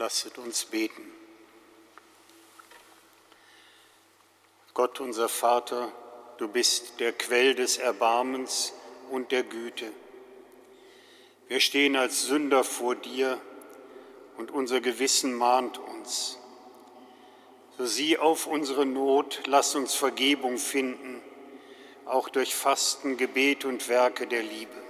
Lasset uns beten. Gott unser Vater, du bist der Quell des Erbarmens und der Güte. Wir stehen als Sünder vor dir und unser Gewissen mahnt uns. So sieh auf unsere Not, lass uns Vergebung finden, auch durch Fasten, Gebet und Werke der Liebe.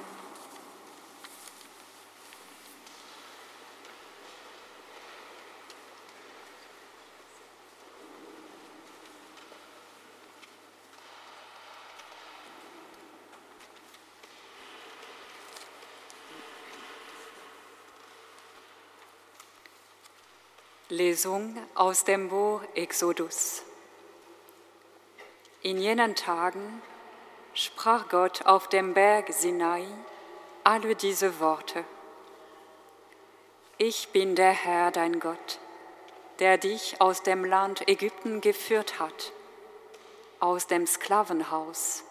Lesung aus dem Buch Exodus. In jenen Tagen sprach Gott auf dem Berg Sinai alle diese Worte. Ich bin der Herr, dein Gott, der dich aus dem Land Ägypten geführt hat, aus dem Sklavenhaus.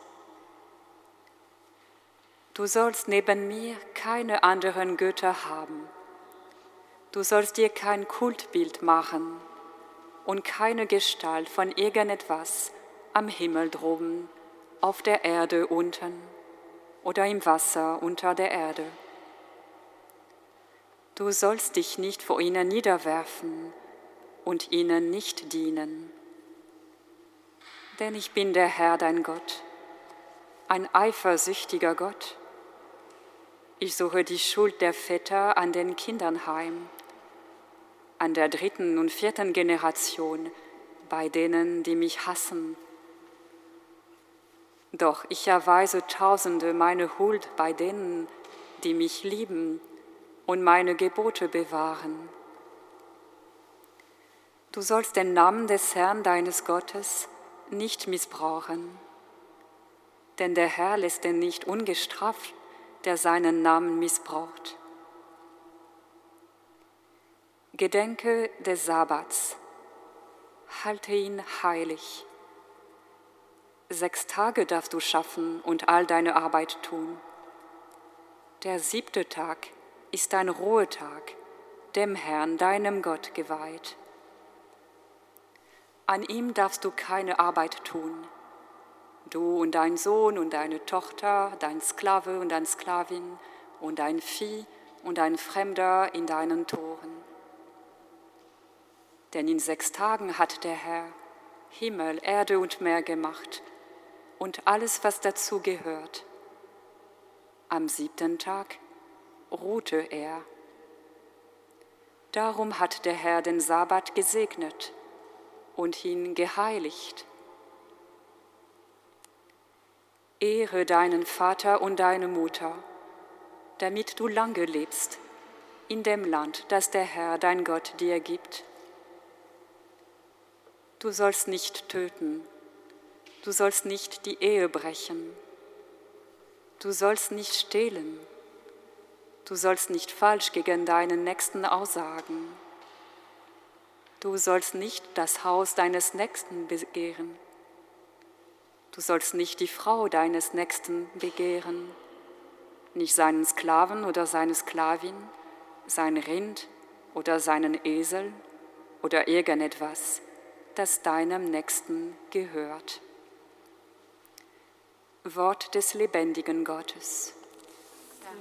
Du sollst neben mir keine anderen Götter haben. Du sollst dir kein Kultbild machen und keine Gestalt von irgendetwas am Himmel droben, auf der Erde unten oder im Wasser unter der Erde. Du sollst dich nicht vor ihnen niederwerfen und ihnen nicht dienen. Denn ich bin der Herr dein Gott, ein eifersüchtiger Gott. Ich suche die Schuld der Väter an den Kindern heim an der dritten und vierten Generation bei denen, die mich hassen. Doch ich erweise Tausende meine Huld bei denen, die mich lieben und meine Gebote bewahren. Du sollst den Namen des Herrn deines Gottes nicht missbrauchen, denn der Herr lässt den nicht ungestraft, der seinen Namen missbraucht. Gedenke des Sabbats, halte ihn heilig. Sechs Tage darfst du schaffen und all deine Arbeit tun. Der siebte Tag ist ein Ruhetag, dem Herrn, deinem Gott, geweiht. An ihm darfst du keine Arbeit tun. Du und dein Sohn und deine Tochter, dein Sklave und deine Sklavin und dein Vieh und ein Fremder in deinen Toren denn in sechs Tagen hat der Herr Himmel, Erde und Meer gemacht und alles, was dazu gehört. Am siebten Tag ruhte er. Darum hat der Herr den Sabbat gesegnet und ihn geheiligt. Ehre deinen Vater und deine Mutter, damit du lange lebst in dem Land, das der Herr, dein Gott, dir gibt Du sollst nicht töten. Du sollst nicht die Ehe brechen. Du sollst nicht stehlen. Du sollst nicht falsch gegen deinen Nächsten aussagen. Du sollst nicht das Haus deines Nächsten begehren. Du sollst nicht die Frau deines Nächsten begehren, nicht seinen Sklaven oder seine Sklavin, sein Rind oder seinen Esel oder irgendetwas das deinem Nächsten gehört. Wort des lebendigen Gottes. Dank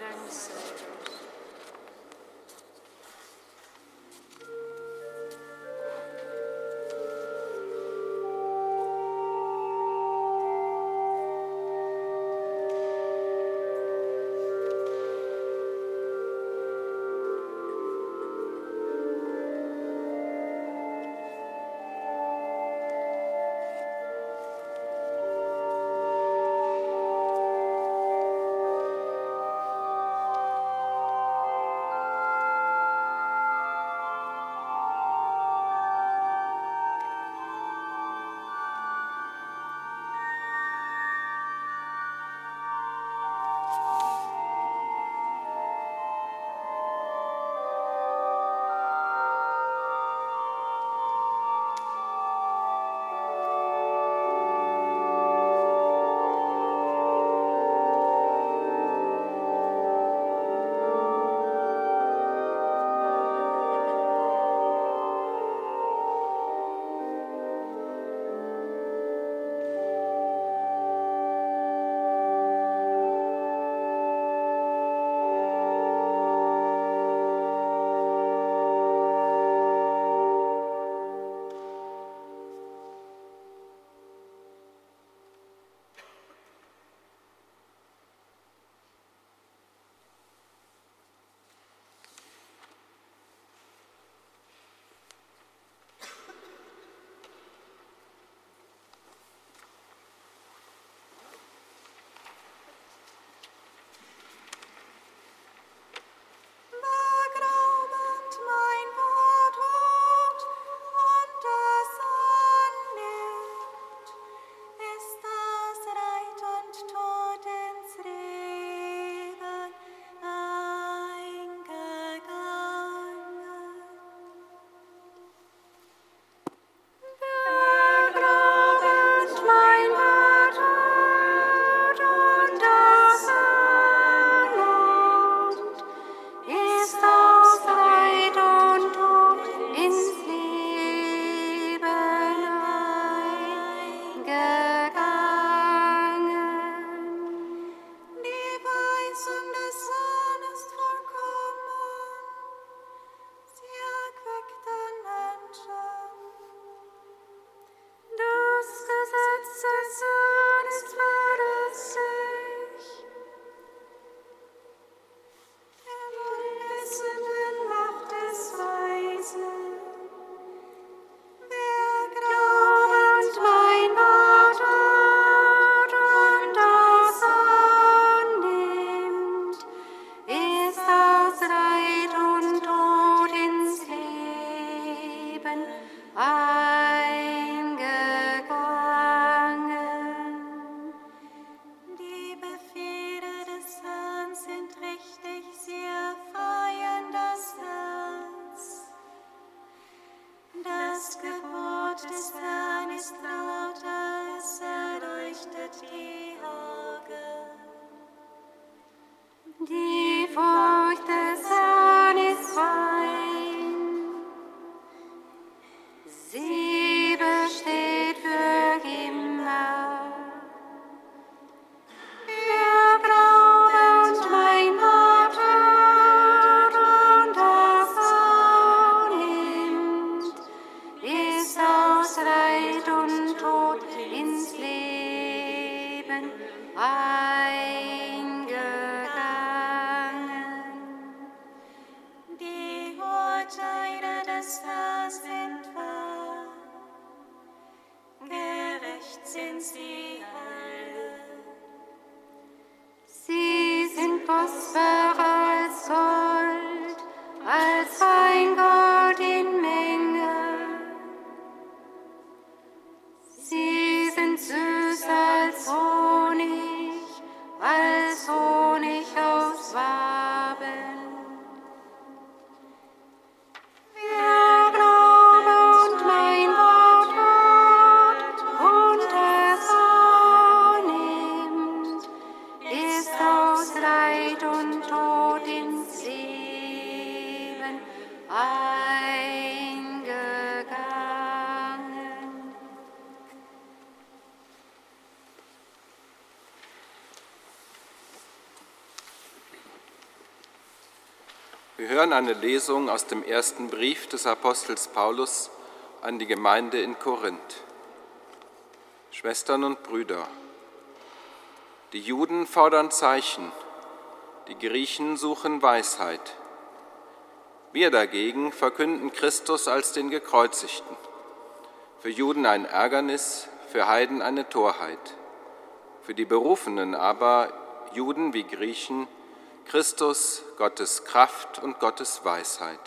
hören eine Lesung aus dem ersten Brief des Apostels Paulus an die Gemeinde in Korinth. Schwestern und Brüder, die Juden fordern Zeichen, die Griechen suchen Weisheit. Wir dagegen verkünden Christus als den Gekreuzigten, für Juden ein Ärgernis, für Heiden eine Torheit, für die Berufenen aber, Juden wie Griechen, Christus, Gottes Kraft und Gottes Weisheit.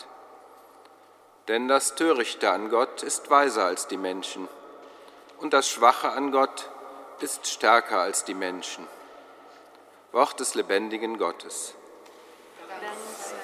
Denn das Törichte an Gott ist weiser als die Menschen, und das Schwache an Gott ist stärker als die Menschen. Wort des lebendigen Gottes. des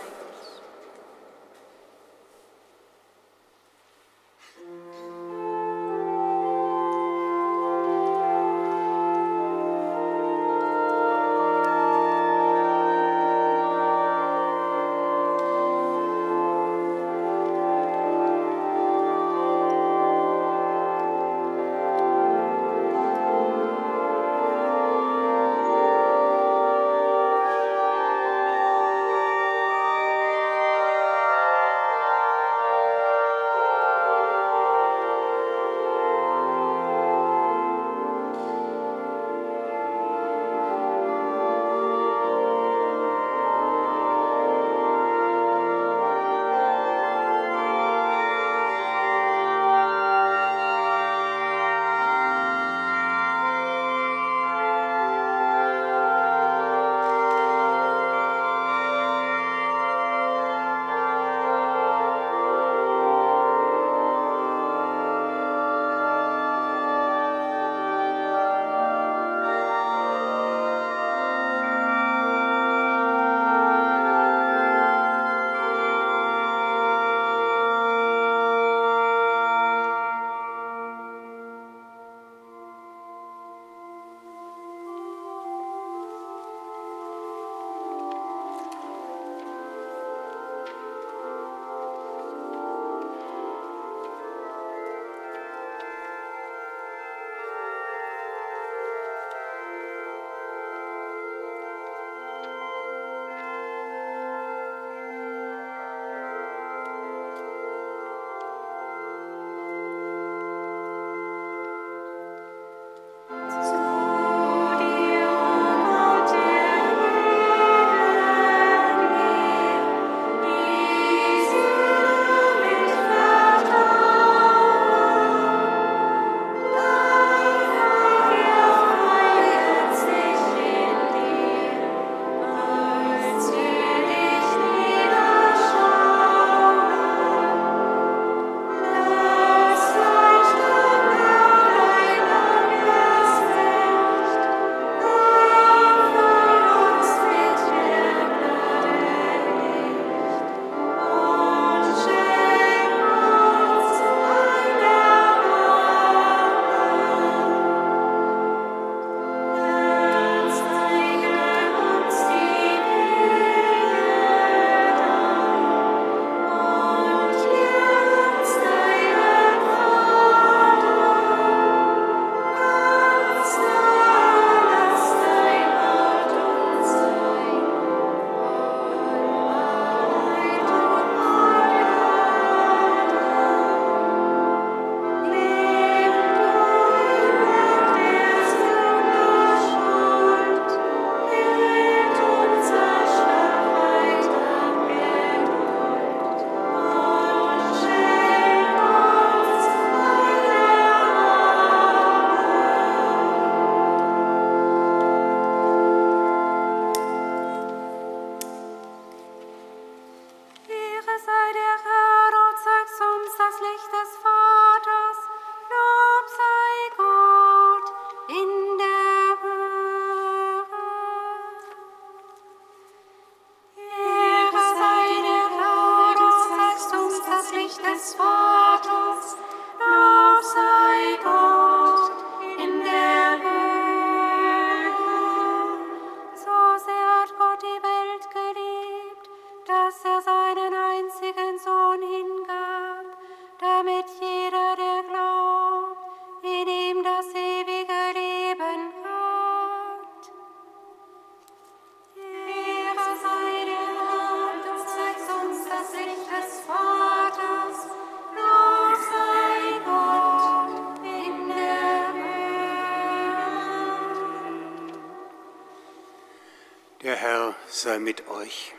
mit euch.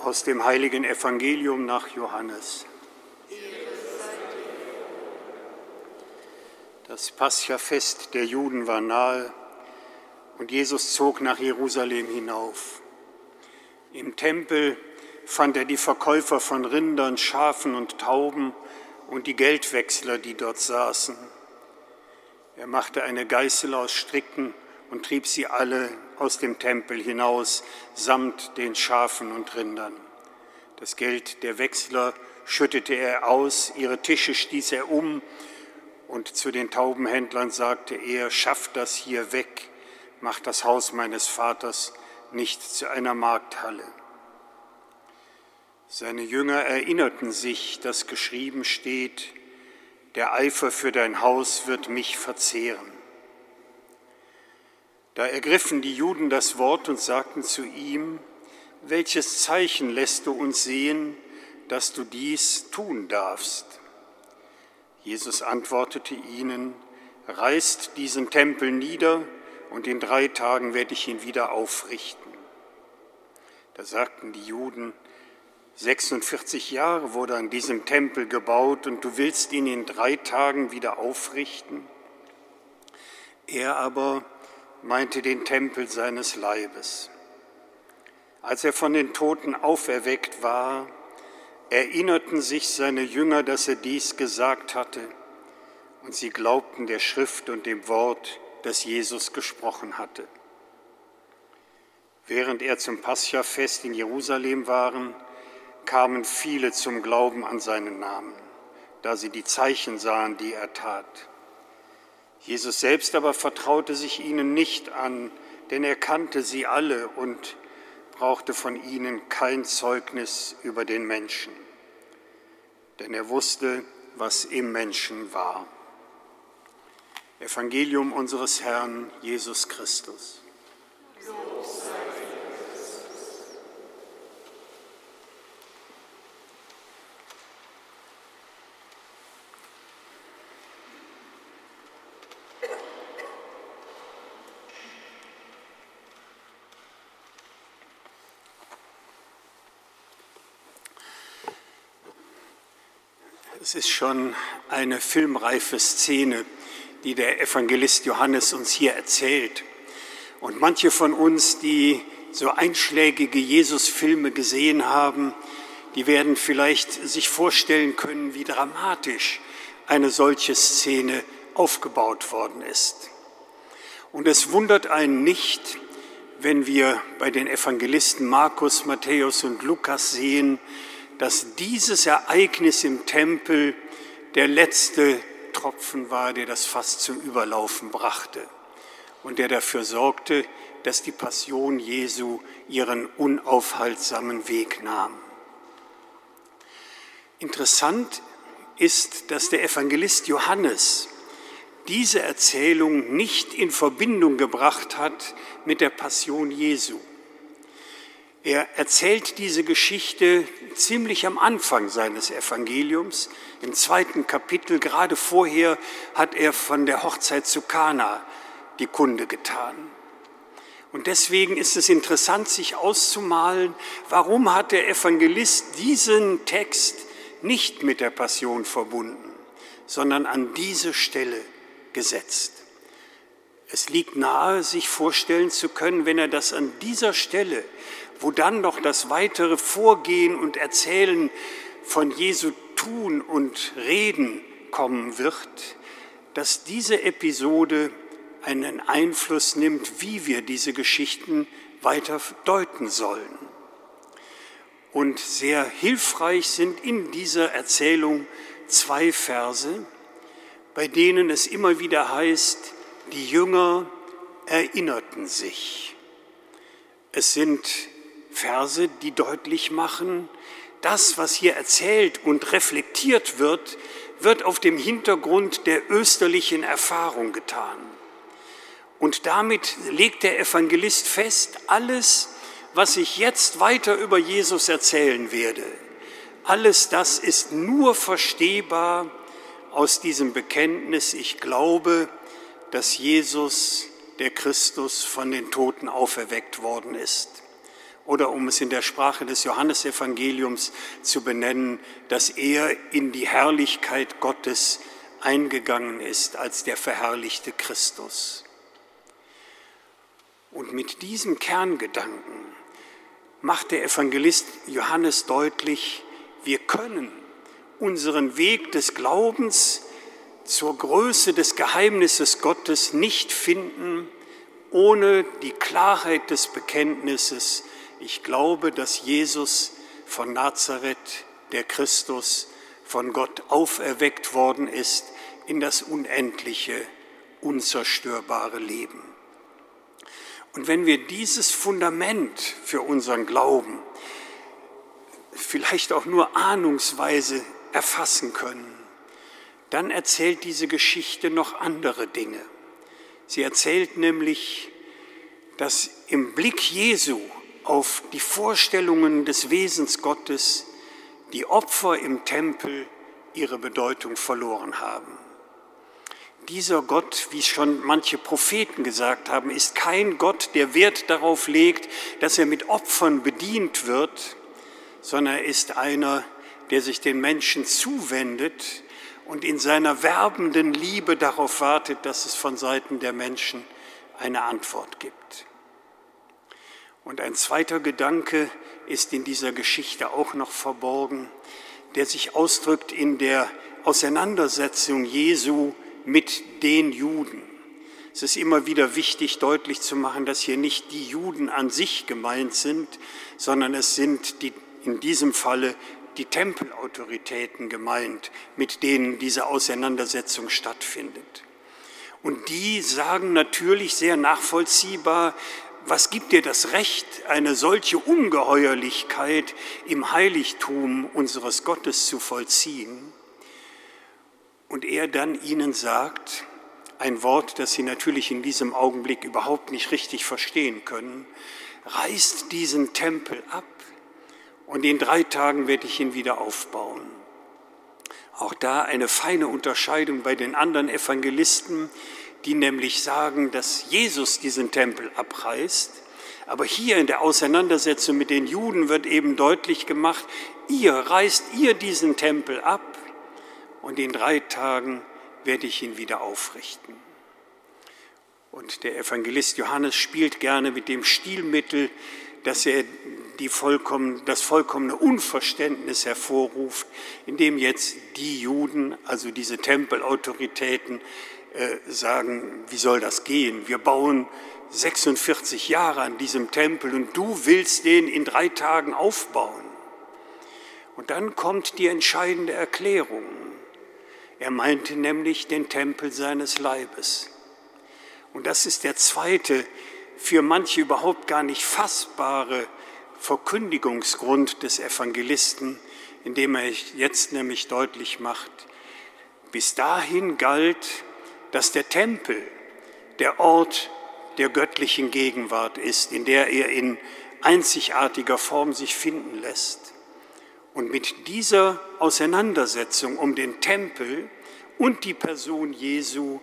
Aus dem heiligen Evangelium nach Johannes. Das Paschafest der Juden war nahe und Jesus zog nach Jerusalem hinauf. Im Tempel fand er die Verkäufer von Rindern, Schafen und Tauben und die Geldwechsler, die dort saßen. Er machte eine Geißel aus Stricken und trieb sie alle aus dem Tempel hinaus, samt den Schafen und Rindern. Das Geld der Wechsler schüttete er aus, ihre Tische stieß er um, und zu den Taubenhändlern sagte er, schafft das hier weg, macht das Haus meines Vaters nicht zu einer Markthalle. Seine Jünger erinnerten sich, dass geschrieben steht, der Eifer für dein Haus wird mich verzehren. Da ergriffen die Juden das Wort und sagten zu ihm, welches Zeichen lässt du uns sehen, dass du dies tun darfst? Jesus antwortete ihnen, reißt diesen Tempel nieder und in drei Tagen werde ich ihn wieder aufrichten. Da sagten die Juden, 46 Jahre wurde an diesem Tempel gebaut und du willst ihn in drei Tagen wieder aufrichten? Er aber meinte den Tempel seines Leibes. Als er von den Toten auferweckt war, erinnerten sich seine Jünger, dass er dies gesagt hatte, und sie glaubten der Schrift und dem Wort, das Jesus gesprochen hatte. Während er zum Paschafest in Jerusalem waren, kamen viele zum Glauben an seinen Namen, da sie die Zeichen sahen, die er tat. Jesus selbst aber vertraute sich ihnen nicht an, denn er kannte sie alle und brauchte von ihnen kein Zeugnis über den Menschen, denn er wusste, was im Menschen war. Evangelium unseres Herrn Jesus Christus. Es ist schon eine filmreife Szene, die der Evangelist Johannes uns hier erzählt. Und manche von uns, die so einschlägige Jesus-Filme gesehen haben, die werden vielleicht sich vorstellen können, wie dramatisch eine solche Szene aufgebaut worden ist. Und es wundert einen nicht, wenn wir bei den Evangelisten Markus, Matthäus und Lukas sehen, dass dieses Ereignis im Tempel der letzte Tropfen war, der das Fass zum Überlaufen brachte und der dafür sorgte, dass die Passion Jesu ihren unaufhaltsamen Weg nahm. Interessant ist, dass der Evangelist Johannes diese Erzählung nicht in Verbindung gebracht hat mit der Passion Jesu. Er erzählt diese Geschichte ziemlich am Anfang seines Evangeliums. Im zweiten Kapitel, gerade vorher, hat er von der Hochzeit zu Kana die Kunde getan. Und deswegen ist es interessant, sich auszumalen, warum hat der Evangelist diesen Text nicht mit der Passion verbunden, sondern an diese Stelle gesetzt. Es liegt nahe, sich vorstellen zu können, wenn er das an dieser Stelle wo dann noch das weitere Vorgehen und Erzählen von Jesu Tun und Reden kommen wird, dass diese Episode einen Einfluss nimmt, wie wir diese Geschichten weiter deuten sollen. Und sehr hilfreich sind in dieser Erzählung zwei Verse, bei denen es immer wieder heißt, die Jünger erinnerten sich. Es sind Verse, die deutlich machen, das, was hier erzählt und reflektiert wird, wird auf dem Hintergrund der österlichen Erfahrung getan. Und damit legt der Evangelist fest, alles, was ich jetzt weiter über Jesus erzählen werde, alles das ist nur verstehbar aus diesem Bekenntnis, ich glaube, dass Jesus, der Christus, von den Toten auferweckt worden ist. Oder um es in der Sprache des Johannesevangeliums zu benennen, dass er in die Herrlichkeit Gottes eingegangen ist als der verherrlichte Christus. Und mit diesem Kerngedanken macht der Evangelist Johannes deutlich, wir können unseren Weg des Glaubens zur Größe des Geheimnisses Gottes nicht finden, ohne die Klarheit des Bekenntnisses, ich glaube, dass Jesus von Nazareth, der Christus, von Gott auferweckt worden ist in das unendliche, unzerstörbare Leben. Und wenn wir dieses Fundament für unseren Glauben vielleicht auch nur ahnungsweise erfassen können, dann erzählt diese Geschichte noch andere Dinge. Sie erzählt nämlich, dass im Blick Jesu auf die Vorstellungen des Wesens Gottes die Opfer im Tempel ihre Bedeutung verloren haben. Dieser Gott, wie schon manche Propheten gesagt haben, ist kein Gott, der Wert darauf legt, dass er mit Opfern bedient wird, sondern er ist einer, der sich den Menschen zuwendet und in seiner werbenden Liebe darauf wartet, dass es von Seiten der Menschen eine Antwort gibt. Und ein zweiter Gedanke ist in dieser Geschichte auch noch verborgen, der sich ausdrückt in der Auseinandersetzung Jesu mit den Juden. Es ist immer wieder wichtig, deutlich zu machen, dass hier nicht die Juden an sich gemeint sind, sondern es sind die, in diesem Falle die Tempelautoritäten gemeint, mit denen diese Auseinandersetzung stattfindet. Und die sagen natürlich sehr nachvollziehbar, was gibt dir das Recht, eine solche Ungeheuerlichkeit im Heiligtum unseres Gottes zu vollziehen? Und er dann ihnen sagt, ein Wort, das sie natürlich in diesem Augenblick überhaupt nicht richtig verstehen können, reißt diesen Tempel ab und in drei Tagen werde ich ihn wieder aufbauen. Auch da eine feine Unterscheidung bei den anderen Evangelisten, die nämlich sagen, dass Jesus diesen Tempel abreißt. Aber hier in der Auseinandersetzung mit den Juden wird eben deutlich gemacht, ihr reißt ihr diesen Tempel ab und in drei Tagen werde ich ihn wieder aufrichten. Und der Evangelist Johannes spielt gerne mit dem Stilmittel, dass er vollkommen, das vollkommene Unverständnis hervorruft, indem jetzt die Juden, also diese Tempelautoritäten, sagen, wie soll das gehen? Wir bauen 46 Jahre an diesem Tempel und du willst den in drei Tagen aufbauen. Und dann kommt die entscheidende Erklärung. Er meinte nämlich den Tempel seines Leibes. Und das ist der zweite, für manche überhaupt gar nicht fassbare Verkündigungsgrund des Evangelisten, indem er jetzt nämlich deutlich macht, bis dahin galt, dass der Tempel der Ort der göttlichen Gegenwart ist, in der er in einzigartiger Form sich finden lässt. Und mit dieser Auseinandersetzung um den Tempel und die Person Jesu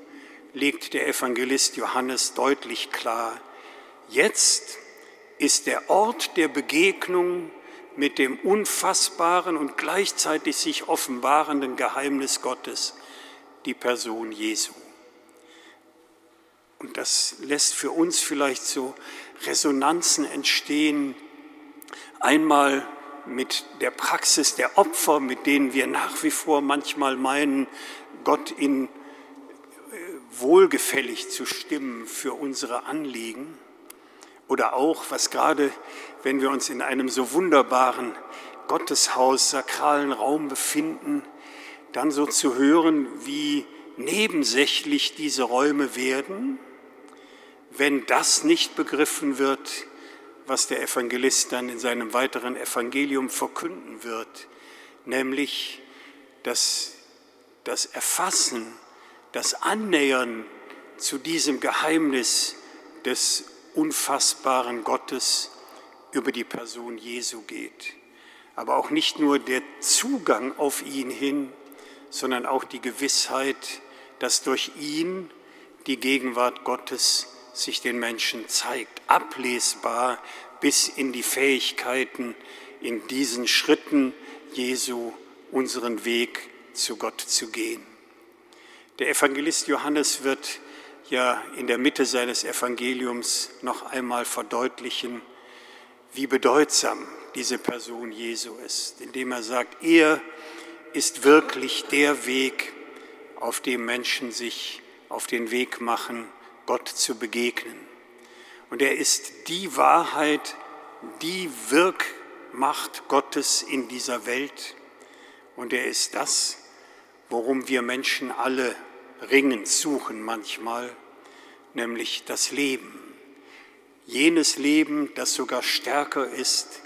legt der Evangelist Johannes deutlich klar, jetzt ist der Ort der Begegnung mit dem unfassbaren und gleichzeitig sich offenbarenden Geheimnis Gottes die Person Jesu. Und das lässt für uns vielleicht so Resonanzen entstehen. Einmal mit der Praxis der Opfer, mit denen wir nach wie vor manchmal meinen, Gott in äh, wohlgefällig zu stimmen für unsere Anliegen. Oder auch, was gerade, wenn wir uns in einem so wunderbaren Gotteshaus, sakralen Raum befinden, dann so zu hören, wie nebensächlich diese Räume werden, wenn das nicht begriffen wird, was der Evangelist dann in seinem weiteren Evangelium verkünden wird, nämlich dass das Erfassen, das Annähern zu diesem Geheimnis des unfassbaren Gottes über die Person Jesu geht. Aber auch nicht nur der Zugang auf ihn hin, sondern auch die Gewissheit, dass durch ihn die Gegenwart Gottes sich den Menschen zeigt, ablesbar bis in die Fähigkeiten, in diesen Schritten Jesu unseren Weg zu Gott zu gehen. Der Evangelist Johannes wird ja in der Mitte seines Evangeliums noch einmal verdeutlichen, wie bedeutsam diese Person Jesu ist, indem er sagt, er ist wirklich der Weg, auf dem Menschen sich auf den Weg machen, Gott zu begegnen. Und er ist die Wahrheit, die Wirkmacht Gottes in dieser Welt. Und er ist das, worum wir Menschen alle ringend suchen manchmal, nämlich das Leben. Jenes Leben, das sogar stärker ist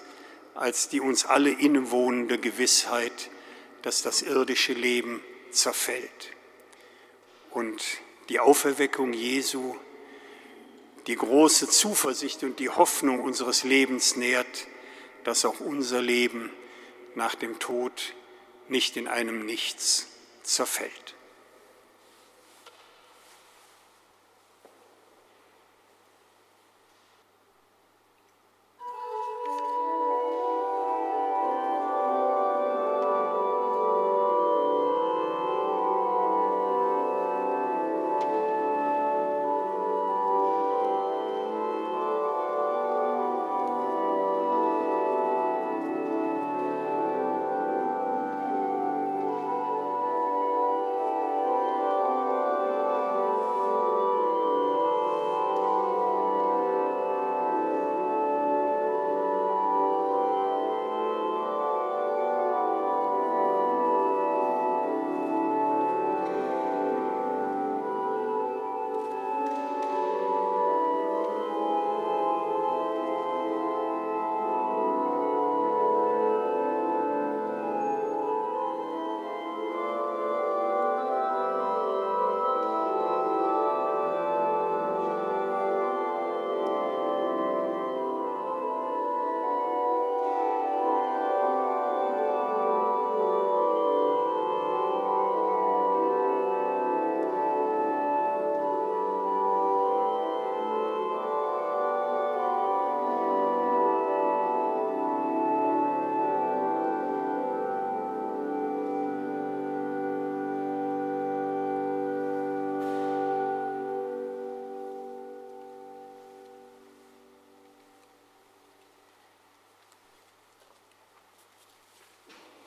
als die uns alle innewohnende Gewissheit, dass das irdische Leben zerfällt. Und die Auferweckung Jesu, die große Zuversicht und die Hoffnung unseres Lebens nährt, dass auch unser Leben nach dem Tod nicht in einem Nichts zerfällt.